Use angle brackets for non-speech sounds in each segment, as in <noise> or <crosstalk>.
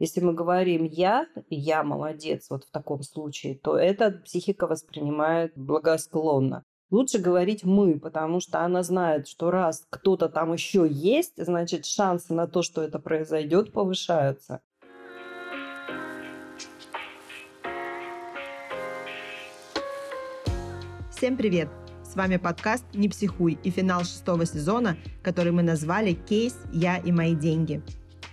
Если мы говорим «я», «я молодец» вот в таком случае, то это психика воспринимает благосклонно. Лучше говорить «мы», потому что она знает, что раз кто-то там еще есть, значит, шансы на то, что это произойдет, повышаются. Всем привет! С вами подкаст «Не психуй» и финал шестого сезона, который мы назвали «Кейс. Я и мои деньги».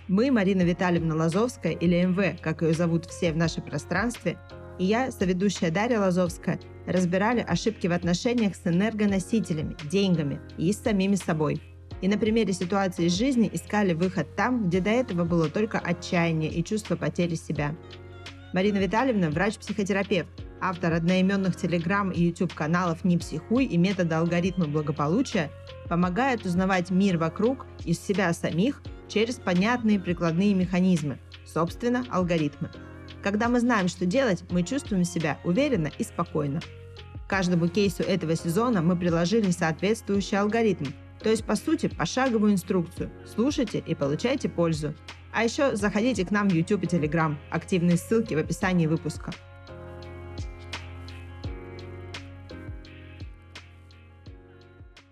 Мы, Марина Витальевна Лазовская, или МВ, как ее зовут все в нашем пространстве, и я, соведущая Дарья Лазовская, разбирали ошибки в отношениях с энергоносителями, деньгами и с самими собой. И на примере ситуации из жизни искали выход там, где до этого было только отчаяние и чувство потери себя. Марина Витальевна – врач-психотерапевт, автор одноименных телеграм и YouTube каналов «Не психуй» и метода алгоритма благополучия, помогает узнавать мир вокруг из себя самих через понятные прикладные механизмы, собственно, алгоритмы. Когда мы знаем, что делать, мы чувствуем себя уверенно и спокойно. К каждому кейсу этого сезона мы приложили соответствующий алгоритм, то есть, по сути, пошаговую инструкцию. Слушайте и получайте пользу. А еще заходите к нам в YouTube и Telegram. Активные ссылки в описании выпуска.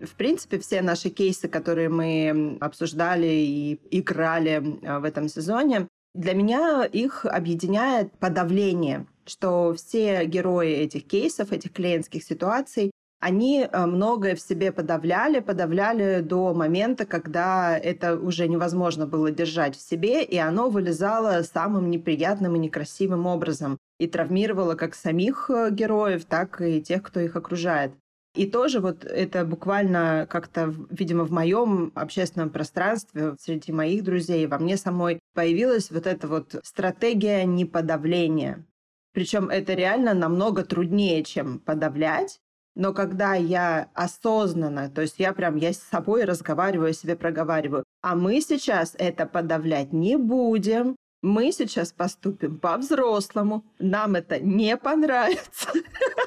В принципе, все наши кейсы, которые мы обсуждали и играли а, в этом сезоне, для меня их объединяет подавление, что все герои этих кейсов, этих клиентских ситуаций, они а, многое в себе подавляли, подавляли до момента, когда это уже невозможно было держать в себе, и оно вылезало самым неприятным и некрасивым образом и травмировало как самих э, героев, так и тех, кто их окружает. И тоже вот это буквально как-то, видимо, в моем общественном пространстве, среди моих друзей, во мне самой появилась вот эта вот стратегия неподавления. Причем это реально намного труднее, чем подавлять. Но когда я осознанно, то есть я прям, я с собой разговариваю, себе проговариваю, а мы сейчас это подавлять не будем, мы сейчас поступим по-взрослому, нам это не понравится. <laughs>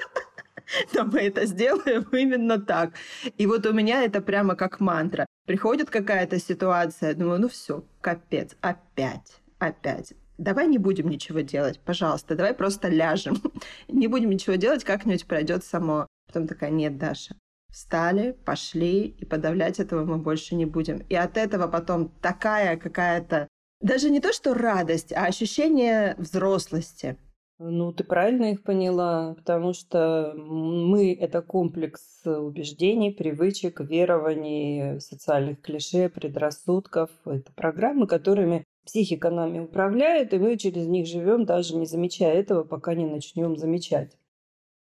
<laughs> но мы это сделаем <laughs> именно так. И вот у меня это прямо как мантра. Приходит какая-то ситуация, думаю, ну все, капец, опять, опять. Давай не будем ничего делать, пожалуйста, давай просто ляжем. <laughs> не будем ничего делать, как-нибудь пройдет само. Потом такая, нет, Даша, встали, пошли, и подавлять этого мы больше не будем. И от этого потом такая какая-то, даже не то что радость, а ощущение взрослости. Ну, ты правильно их поняла, потому что мы – это комплекс убеждений, привычек, верований, социальных клише, предрассудков. Это программы, которыми психика нами управляет, и мы через них живем, даже не замечая этого, пока не начнем замечать.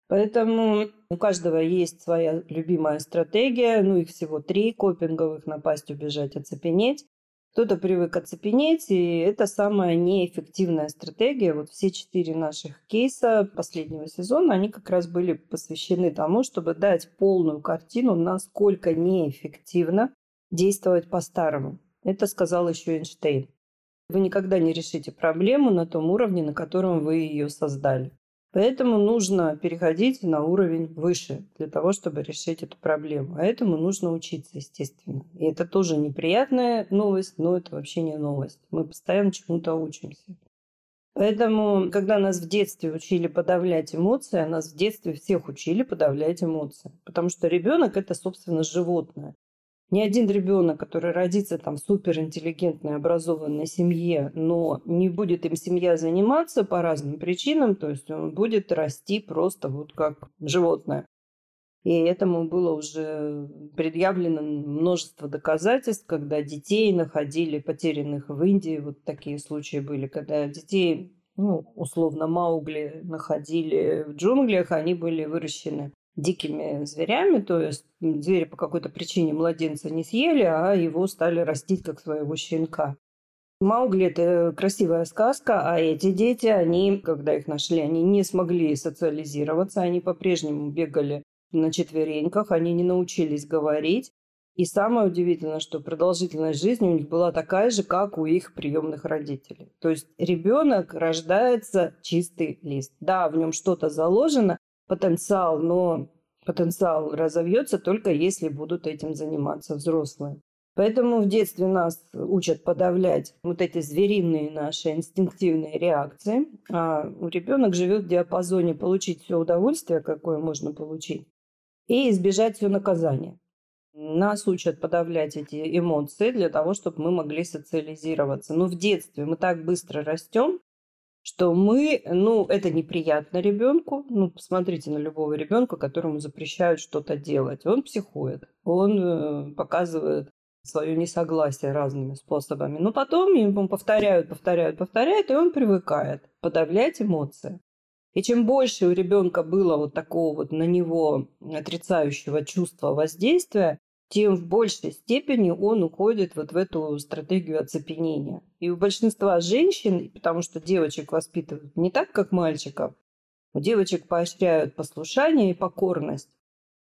Поэтому у каждого есть своя любимая стратегия, ну их всего три копинговых – напасть, убежать, оцепенеть. Кто-то привык оцепенеть, и это самая неэффективная стратегия. Вот все четыре наших кейса последнего сезона, они как раз были посвящены тому, чтобы дать полную картину, насколько неэффективно действовать по-старому. Это сказал еще Эйнштейн. Вы никогда не решите проблему на том уровне, на котором вы ее создали. Поэтому нужно переходить на уровень выше для того, чтобы решить эту проблему. А этому нужно учиться, естественно. И это тоже неприятная новость, но это вообще не новость. Мы постоянно чему-то учимся. Поэтому, когда нас в детстве учили подавлять эмоции, а нас в детстве всех учили подавлять эмоции. Потому что ребенок это, собственно, животное. Ни один ребенок, который родится там в суперинтеллигентной, образованной семье, но не будет им семья заниматься по разным причинам, то есть он будет расти просто вот как животное. И этому было уже предъявлено множество доказательств, когда детей находили потерянных в Индии. Вот такие случаи были, когда детей, ну, условно, Маугли находили в джунглях, они были выращены дикими зверями, то есть звери по какой-то причине младенца не съели, а его стали растить как своего щенка. Маугли – это красивая сказка, а эти дети, они, когда их нашли, они не смогли социализироваться, они по-прежнему бегали на четвереньках, они не научились говорить. И самое удивительное, что продолжительность жизни у них была такая же, как у их приемных родителей. То есть ребенок рождается чистый лист. Да, в нем что-то заложено, потенциал, но потенциал разовьется только если будут этим заниматься взрослые. Поэтому в детстве нас учат подавлять вот эти звериные наши инстинктивные реакции, а ребенок живет в диапазоне получить все удовольствие, какое можно получить, и избежать все наказания. Нас учат подавлять эти эмоции для того, чтобы мы могли социализироваться. Но в детстве мы так быстро растем, что мы, ну, это неприятно ребенку. Ну, посмотрите на любого ребенка, которому запрещают что-то делать. Он психует, он э, показывает свое несогласие разными способами. Но потом ему повторяют, повторяют, повторяют, и он привыкает подавлять эмоции. И чем больше у ребенка было вот такого вот на него отрицающего чувства воздействия, тем в большей степени он уходит вот в эту стратегию оцепенения. И у большинства женщин, потому что девочек воспитывают не так, как мальчиков, у девочек поощряют послушание и покорность.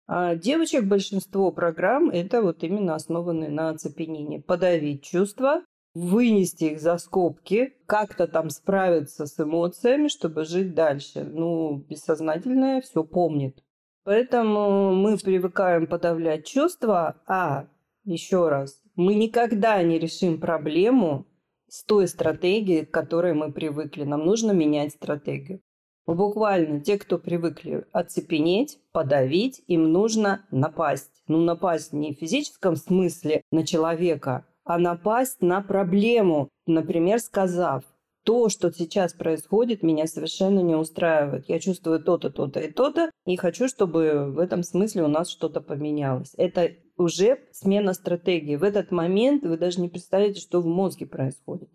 А девочек большинство программ это вот именно основаны на оцепенении. Подавить чувства, вынести их за скобки, как-то там справиться с эмоциями, чтобы жить дальше. Ну, бессознательное все помнит. Поэтому мы привыкаем подавлять чувства, а, еще раз, мы никогда не решим проблему с той стратегией, к которой мы привыкли. Нам нужно менять стратегию. Буквально те, кто привыкли оцепенеть, подавить, им нужно напасть. Ну, напасть не в физическом смысле на человека, а напасть на проблему, например, сказав, то, что сейчас происходит, меня совершенно не устраивает. Я чувствую то-то, то-то и то-то, и хочу, чтобы в этом смысле у нас что-то поменялось. Это уже смена стратегии. В этот момент вы даже не представляете, что в мозге происходит.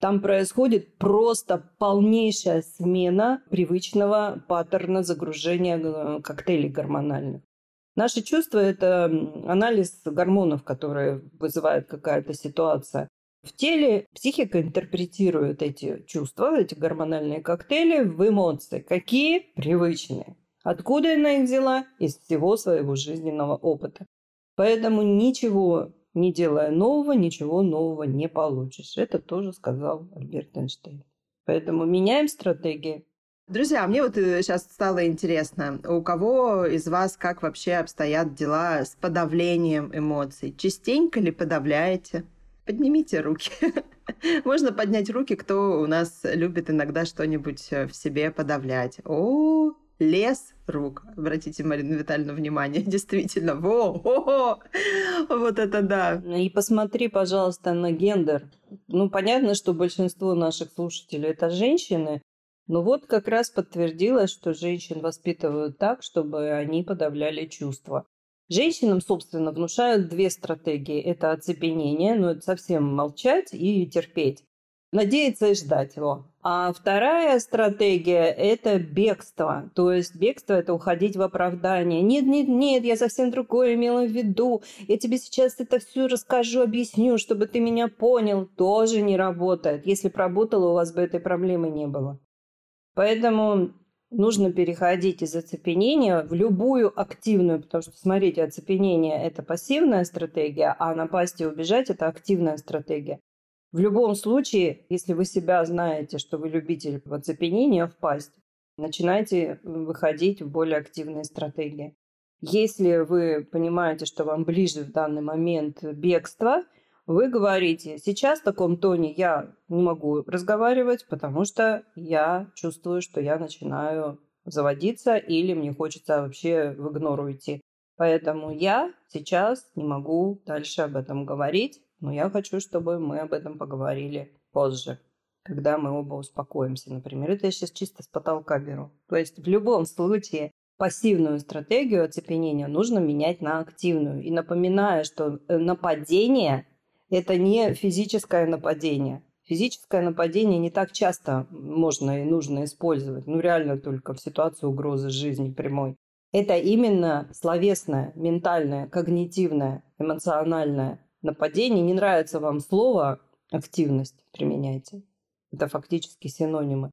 Там происходит просто полнейшая смена привычного паттерна загружения э, коктейлей гормональных. Наши чувства – это анализ гормонов, которые вызывает какая-то ситуация. В теле психика интерпретирует эти чувства, эти гормональные коктейли в эмоции. Какие? Привычные. Откуда она их взяла? Из всего своего жизненного опыта. Поэтому ничего не делая нового, ничего нового не получишь. Это тоже сказал Альберт Эйнштейн. Поэтому меняем стратегии. Друзья, мне вот сейчас э, стало интересно, у кого из вас как вообще обстоят дела с подавлением эмоций? Частенько ли подавляете? Поднимите руки. <laughs> Можно поднять руки, кто у нас любит иногда что-нибудь э, в себе подавлять. О, лес рук. Обратите, Марина Витальевна, внимание. <laughs> Действительно, во, о, вот это да. И посмотри, пожалуйста, на гендер. Ну, понятно, что большинство наших слушателей это женщины, но вот как раз подтвердилось, что женщин воспитывают так, чтобы они подавляли чувства. Женщинам, собственно, внушают две стратегии. Это оцепенение, ну это совсем молчать и терпеть. Надеяться и ждать его. А вторая стратегия – это бегство. То есть бегство – это уходить в оправдание. Нет, нет, нет, я совсем другое имела в виду. Я тебе сейчас это все расскажу, объясню, чтобы ты меня понял. Тоже не работает. Если бы работало, у вас бы этой проблемы не было. Поэтому нужно переходить из оцепенения в любую активную, потому что, смотрите, оцепенение – это пассивная стратегия, а напасть и убежать – это активная стратегия. В любом случае, если вы себя знаете, что вы любитель в оцепенение впасть, начинайте выходить в более активные стратегии. Если вы понимаете, что вам ближе в данный момент бегство, вы говорите, сейчас в таком тоне я не могу разговаривать, потому что я чувствую, что я начинаю заводиться или мне хочется вообще в игнор уйти. Поэтому я сейчас не могу дальше об этом говорить, но я хочу, чтобы мы об этом поговорили позже, когда мы оба успокоимся. Например, это я сейчас чисто с потолка беру. То есть в любом случае пассивную стратегию оцепенения нужно менять на активную. И напоминаю, что э, нападение это не физическое нападение. Физическое нападение не так часто можно и нужно использовать. Ну, реально только в ситуации угрозы жизни прямой. Это именно словесное, ментальное, когнитивное, эмоциональное нападение. Не нравится вам слово «активность» применяйте. Это фактически синонимы.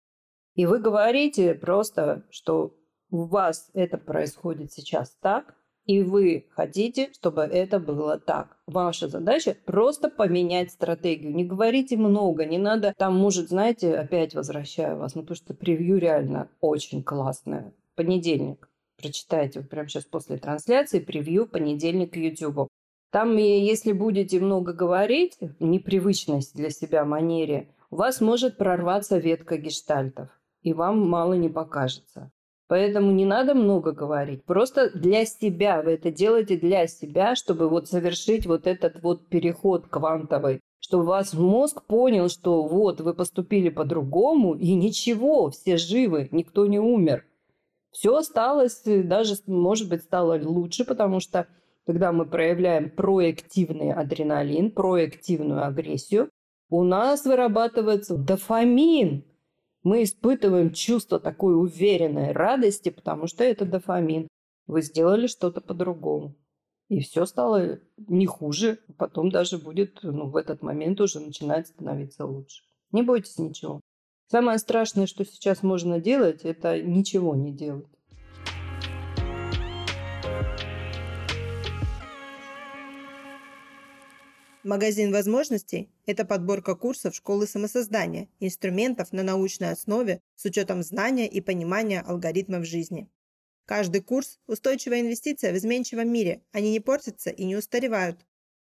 И вы говорите просто, что у вас это происходит сейчас так, и вы хотите, чтобы это было так. Ваша задача просто поменять стратегию. Не говорите много, не надо. Там, может, знаете, опять возвращаю вас, ну, потому что превью реально очень классное. Понедельник. Прочитайте вот прямо сейчас после трансляции превью понедельник YouTube. Там, если будете много говорить, непривычность для себя манере, у вас может прорваться ветка гештальтов, и вам мало не покажется. Поэтому не надо много говорить. Просто для себя. Вы это делаете для себя, чтобы вот совершить вот этот вот переход квантовый. Чтобы вас мозг понял, что вот вы поступили по-другому, и ничего, все живы, никто не умер. Все осталось, даже, может быть, стало лучше, потому что когда мы проявляем проактивный адреналин, проактивную агрессию, у нас вырабатывается дофамин. Мы испытываем чувство такой уверенной радости, потому что это дофамин. Вы сделали что-то по-другому. И все стало не хуже. Потом даже будет, ну, в этот момент уже начинает становиться лучше. Не бойтесь ничего. Самое страшное, что сейчас можно делать, это ничего не делать. Магазин возможностей – это подборка курсов школы самосоздания, инструментов на научной основе с учетом знания и понимания алгоритмов жизни. Каждый курс – устойчивая инвестиция в изменчивом мире, они не портятся и не устаревают.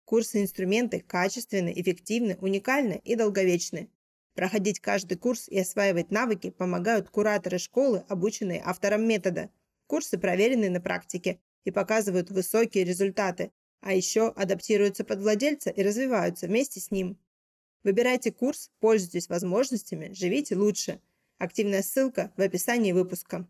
Курсы и инструменты качественны, эффективны, уникальны и долговечны. Проходить каждый курс и осваивать навыки помогают кураторы школы, обученные автором метода. Курсы проверены на практике и показывают высокие результаты, а еще адаптируются под владельца и развиваются вместе с ним. Выбирайте курс, пользуйтесь возможностями, живите лучше. Активная ссылка в описании выпуска.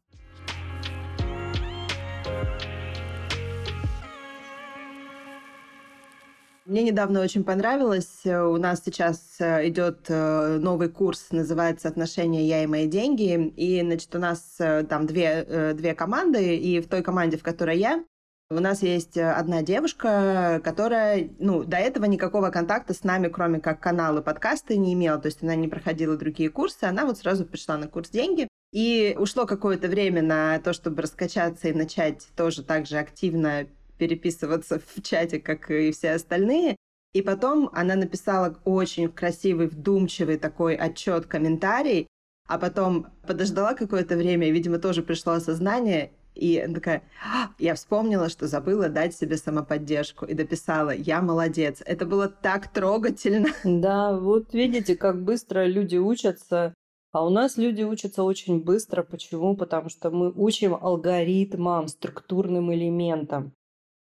Мне недавно очень понравилось. У нас сейчас э, идет э, новый курс, называется «Отношения я и мои деньги». И, значит, у нас э, там две, две команды, и в той команде, в которой я, у нас есть э, одна девушка, которая, ну, до этого никакого контакта с нами, кроме как канала подкасты, не имела. То есть она не проходила другие курсы, она вот сразу пришла на курс «Деньги». И ушло какое-то время на то, чтобы раскачаться и начать тоже так же активно переписываться в чате, как и все остальные. И потом она написала очень красивый, вдумчивый такой отчет, комментарий, а потом подождала какое-то время, и, видимо, тоже пришло осознание, и такая, «А, я вспомнила, что забыла дать себе самоподдержку и дописала, я молодец. Это было так трогательно. <laughs> Да, вот видите, как быстро люди учатся. А у нас люди учатся очень быстро. Почему? Потому что мы учим алгоритмам, структурным элементам.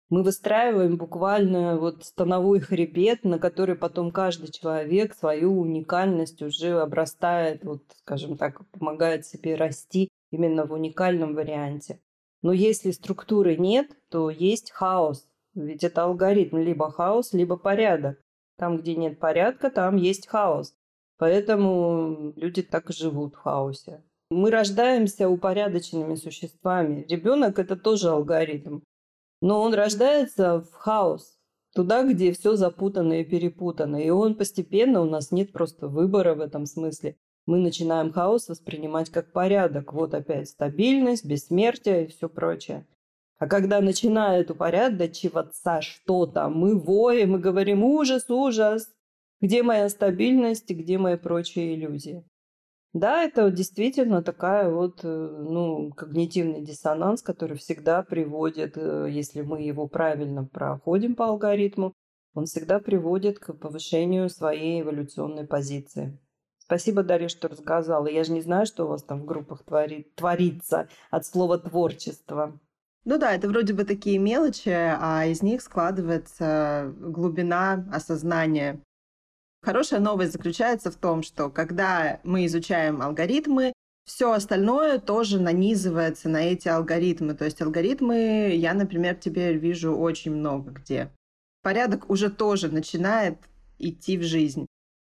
Мы выстраиваем буквально вот становой хребет, на который потом каждый человек свою уникальность уже обрастает, вот, скажем так, помогает себе расти именно в уникальном варианте. Но если структуры нет, то есть хаос. Ведь это алгоритм либо хаос, либо порядок. Там, где нет порядка, там есть хаос. Поэтому люди так и живут в хаосе. Мы рождаемся упорядоченными существами. Ребенок это тоже алгоритм. Но он рождается в хаос. Туда, где все запутано и перепутано. И он постепенно, у нас нет просто выбора в этом смысле мы начинаем хаос воспринимать как порядок. Вот опять стабильность, бессмертие и все прочее. А когда начинает упорядочиваться что-то, мы воем и говорим «ужас, ужас!» Где моя стабильность и где мои прочие иллюзии? Да, это действительно такая вот, э, ну, когнитивный диссонанс, который всегда приводит, э, если мы его правильно проходим по алгоритму, он всегда приводит к повышению своей эволюционной позиции. Спасибо, Дарья, что рассказала. Я же не знаю, что у вас там в группах творит, творится от слова творчество. Ну да, это вроде бы такие мелочи, а из них складывается глубина осознания. Хорошая новость заключается в том, что когда мы изучаем алгоритмы, все остальное тоже нанизывается на эти алгоритмы. То есть алгоритмы я, например, теперь вижу очень много где. Порядок уже тоже начинает идти в жизнь.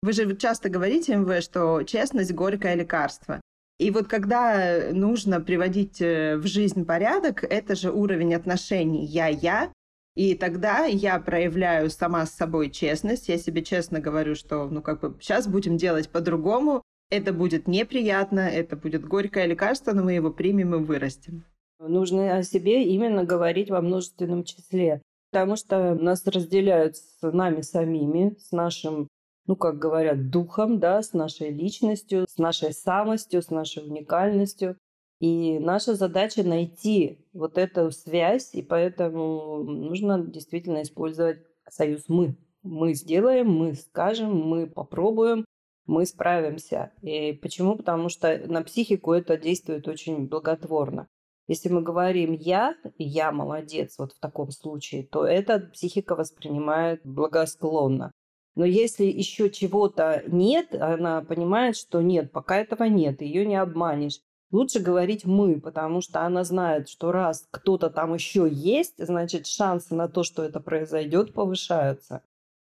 Вы же часто говорите, МВ, что честность – горькое лекарство. И вот когда нужно приводить э, в жизнь порядок, это же уровень отношений «я-я», и тогда я проявляю сама с собой честность, я себе честно говорю, что, ну, как бы, сейчас будем делать по-другому, это будет неприятно, это будет горькое лекарство, но мы его примем и вырастем. Нужно о себе именно говорить во множественном числе, потому что нас разделяют с нами самими, с нашим ну, как говорят, духом, да, с нашей личностью, с нашей самостью, с нашей уникальностью. И наша задача найти вот эту связь, и поэтому нужно действительно использовать союз «мы». Мы сделаем, мы скажем, мы попробуем, мы справимся. И почему? Потому что на психику это действует очень благотворно. Если мы говорим «я», «я молодец» вот в таком случае, то эта психика воспринимает благосклонно. Но если еще чего-то нет, она понимает, что нет, пока этого нет, ее не обманешь. Лучше говорить «мы», потому что она знает, что раз кто-то там еще есть, значит шансы на то, что это произойдет, повышаются.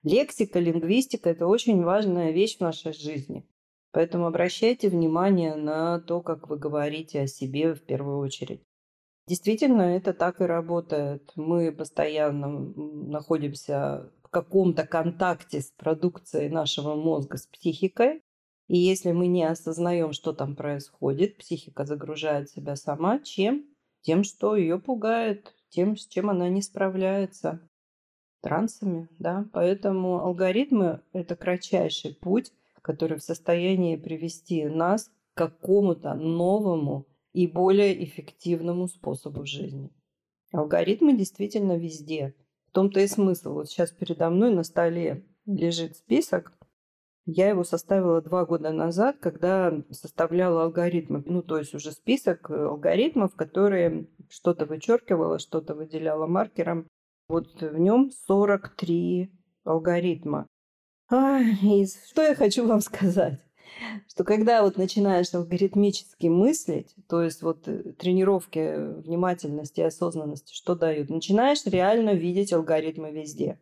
Лексика, лингвистика – это очень важная вещь в нашей жизни. Поэтому обращайте внимание на то, как вы говорите о себе в первую очередь. Действительно, это так и работает. Мы постоянно находимся в каком-то контакте с продукцией нашего мозга, с психикой. И если мы не осознаем, что там происходит, психика загружает себя сама чем? Тем, что ее пугает, тем, с чем она не справляется. Трансами, да. Поэтому алгоритмы – это кратчайший путь, который в состоянии привести нас к какому-то новому и более эффективному способу жизни. Алгоритмы действительно везде. В том-то и смысл. Вот сейчас передо мной на столе лежит список. Я его составила два года назад, когда составляла алгоритмы. Ну, то есть уже список алгоритмов, которые что-то вычеркивала, что-то выделяла маркером. Вот в нем 43 алгоритма. А, и что я хочу вам сказать? Что когда вот начинаешь алгоритмически мыслить, то есть вот э, тренировки внимательности и осознанности, что дают, начинаешь реально видеть алгоритмы везде.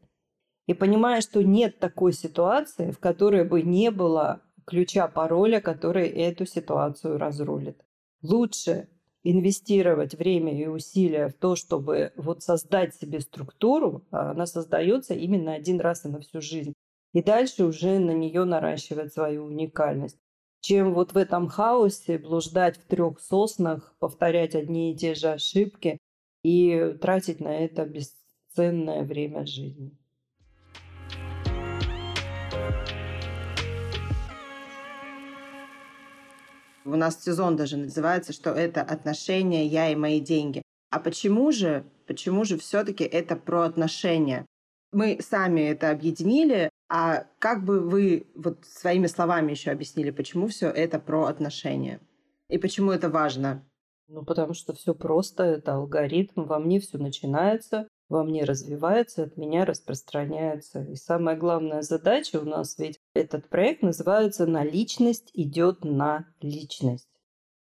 И понимаешь, что нет такой ситуации, в которой бы не было ключа пароля, который эту ситуацию разрулит. Лучше инвестировать время и усилия в то, чтобы вот создать себе структуру, а она создается именно один раз и на всю жизнь и дальше уже на нее наращивать свою уникальность. Чем вот в этом хаосе блуждать в трех соснах, повторять одни и те же ошибки и тратить на это бесценное время жизни. У нас сезон даже называется, что это отношения я и мои деньги. А почему же, почему же все-таки это про отношения? Мы сами это объединили, а как бы вы вот своими словами еще объяснили, почему все это про отношения? И почему это важно? Ну, потому что все просто, это алгоритм, во мне все начинается, во мне развивается, от меня распространяется. И самая главная задача у нас ведь этот проект называется «На личность идет на личность».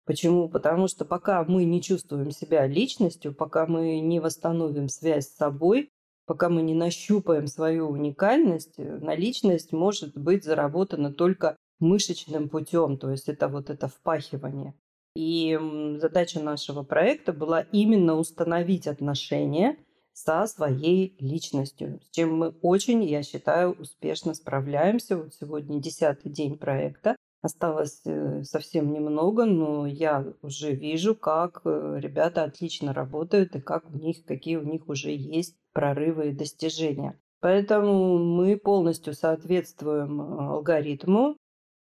Почему? Потому что пока мы не чувствуем себя личностью, пока мы не восстановим связь с собой, Пока мы не нащупаем свою уникальность, э, наличность может быть заработана только мышечным путем, то есть это вот это впахивание. И задача нашего проекта была именно установить отношения со своей личностью, с чем мы очень, я считаю, успешно справляемся. Вот сегодня десятый день проекта. Осталось э, совсем немного, но я уже вижу, как э, ребята отлично работают и как у них, какие у них уже есть прорывы и достижения. Поэтому мы полностью соответствуем э, алгоритму.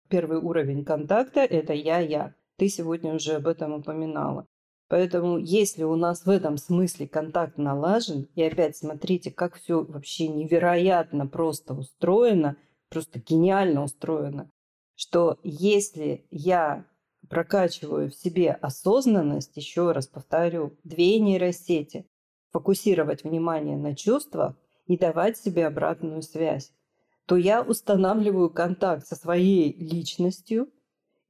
Первый уровень контакта – это я-я. Ты сегодня уже об этом упоминала. Поэтому если у нас в этом смысле контакт налажен, и опять смотрите, как все вообще невероятно просто устроено, просто гениально устроено, что если я прокачиваю в себе осознанность, еще раз повторю, две нейросети, фокусировать внимание на чувствах и давать себе обратную связь, то я устанавливаю контакт со своей личностью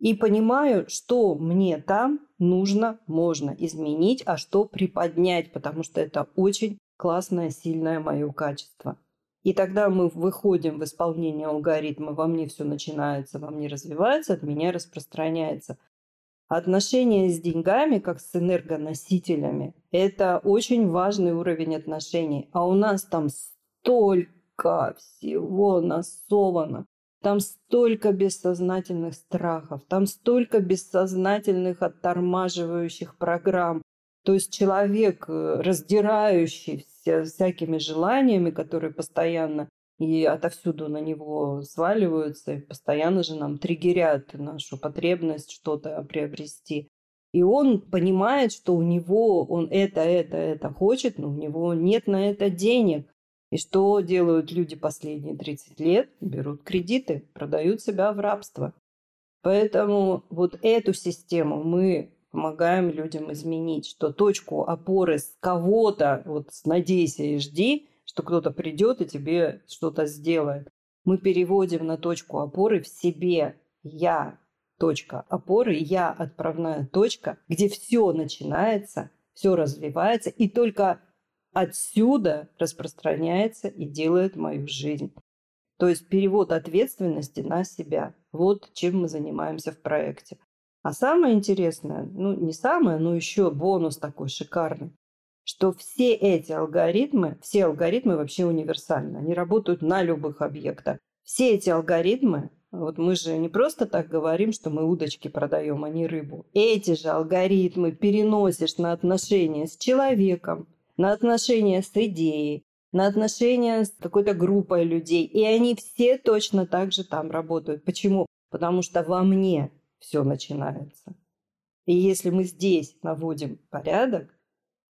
и понимаю, что мне там нужно, можно изменить, а что приподнять, потому что это очень классное, сильное мое качество. И тогда мы выходим в исполнение алгоритма, во мне все начинается, во мне развивается, от меня распространяется. Отношения с деньгами, как с энергоносителями, это очень важный уровень отношений. А у нас там столько всего насовано. Там столько бессознательных страхов, там столько бессознательных оттормаживающих программ. То есть человек, э, раздирающий всякими желаниями, которые постоянно и отовсюду на него сваливаются, и постоянно же нам триггерят нашу потребность что-то приобрести. И он понимает, что у него он это, это, это хочет, но у него нет на это денег. И что делают люди последние 30 лет? Берут кредиты, продают себя в рабство. Поэтому вот эту систему мы помогаем людям изменить, что точку опоры с кого-то, вот надейся и жди, что кто-то придет и тебе что-то сделает. Мы переводим на точку опоры в себе. Я точка опоры, я отправная точка, где все начинается, все развивается, и только отсюда распространяется и делает мою жизнь. То есть перевод ответственности на себя. Вот чем мы занимаемся в проекте. А самое интересное, ну не самое, но еще бонус такой шикарный, что все эти алгоритмы, все алгоритмы вообще универсальны, они работают на любых объектах. Все эти алгоритмы, вот мы же не просто так говорим, что мы удочки продаем, а не рыбу. Эти же алгоритмы переносишь на отношения с человеком, на отношения с идеей, на отношения с какой-то группой людей. И они все точно так же там работают. Почему? Потому что во мне все начинается. И если мы здесь наводим порядок,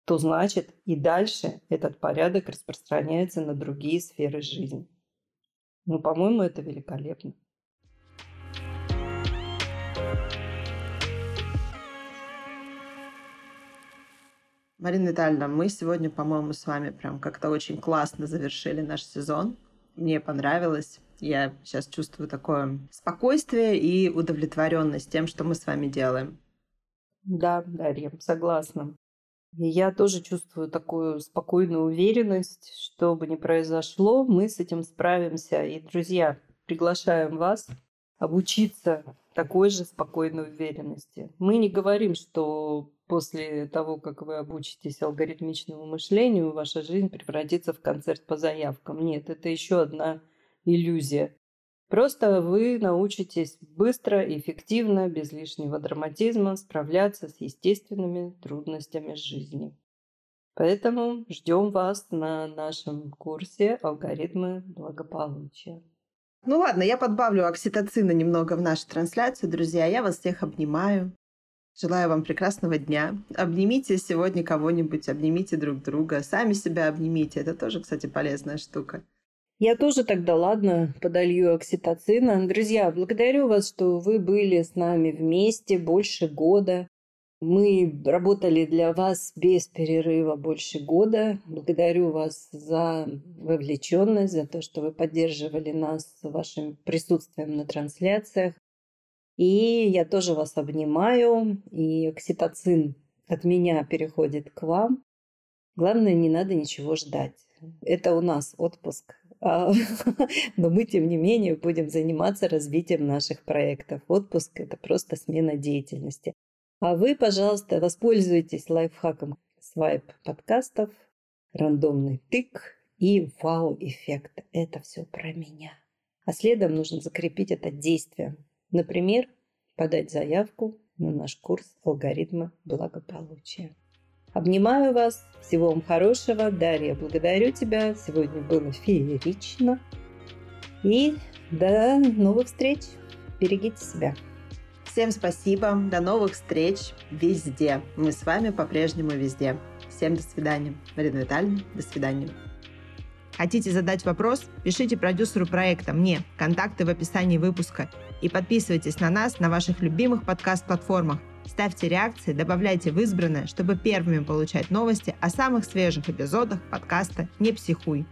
то значит и дальше этот порядок распространяется на другие сферы жизни. Ну, по-моему, это великолепно. Марина Витальевна, мы сегодня, по-моему, с вами прям как-то очень классно завершили наш сезон. Мне понравилось. Я сейчас чувствую такое спокойствие и удовлетворенность тем, что мы с вами делаем. Да, Дарья, согласна. И я тоже чувствую такую спокойную уверенность, что бы ни произошло, мы с этим справимся. И, друзья, приглашаем вас обучиться такой же спокойной уверенности. Мы не говорим, что после того, как вы обучитесь алгоритмичному мышлению, ваша жизнь превратится в концерт по заявкам. Нет, это еще одна иллюзия. Просто вы научитесь быстро, эффективно, без лишнего драматизма справляться с естественными трудностями жизни. Поэтому ждем вас на нашем курсе «Алгоритмы благополучия». Ну ладно, я подбавлю окситоцина немного в нашу трансляцию, друзья. Я вас всех обнимаю. Желаю вам прекрасного дня. Обнимите сегодня кого-нибудь, обнимите друг друга, сами себя обнимите. Это тоже, кстати, полезная штука. Я тоже тогда, ладно, подолью окситоцина. Друзья, благодарю вас, что вы были с нами вместе больше года. Мы работали для вас без перерыва больше года. Благодарю вас за вовлеченность, за то, что вы поддерживали нас вашим присутствием на трансляциях. И я тоже вас обнимаю, и окситоцин от меня переходит к вам. Главное, не надо ничего ждать. Это у нас отпуск. А, <laughs> но мы, тем не менее, будем заниматься развитием наших проектов. Отпуск – это просто смена деятельности. А вы, пожалуйста, воспользуйтесь лайфхаком свайп подкастов, рандомный тык и вау-эффект. Это все про меня. А следом нужно закрепить это действием. Например, подать заявку на наш курс «Алгоритмы благополучия». Обнимаю вас. Всего вам хорошего. Дарья, благодарю тебя. Сегодня было феерично. И до новых встреч. Берегите себя. Всем спасибо. До новых встреч везде. Мы с вами по-прежнему везде. Всем до свидания. Марина Витальевна, до свидания. Хотите задать вопрос? Пишите продюсеру проекта мне. Контакты в описании выпуска. И подписывайтесь на нас на ваших любимых подкаст-платформах. Ставьте реакции, добавляйте в избранное, чтобы первыми получать новости о самых свежих эпизодах подкаста «Не психуй».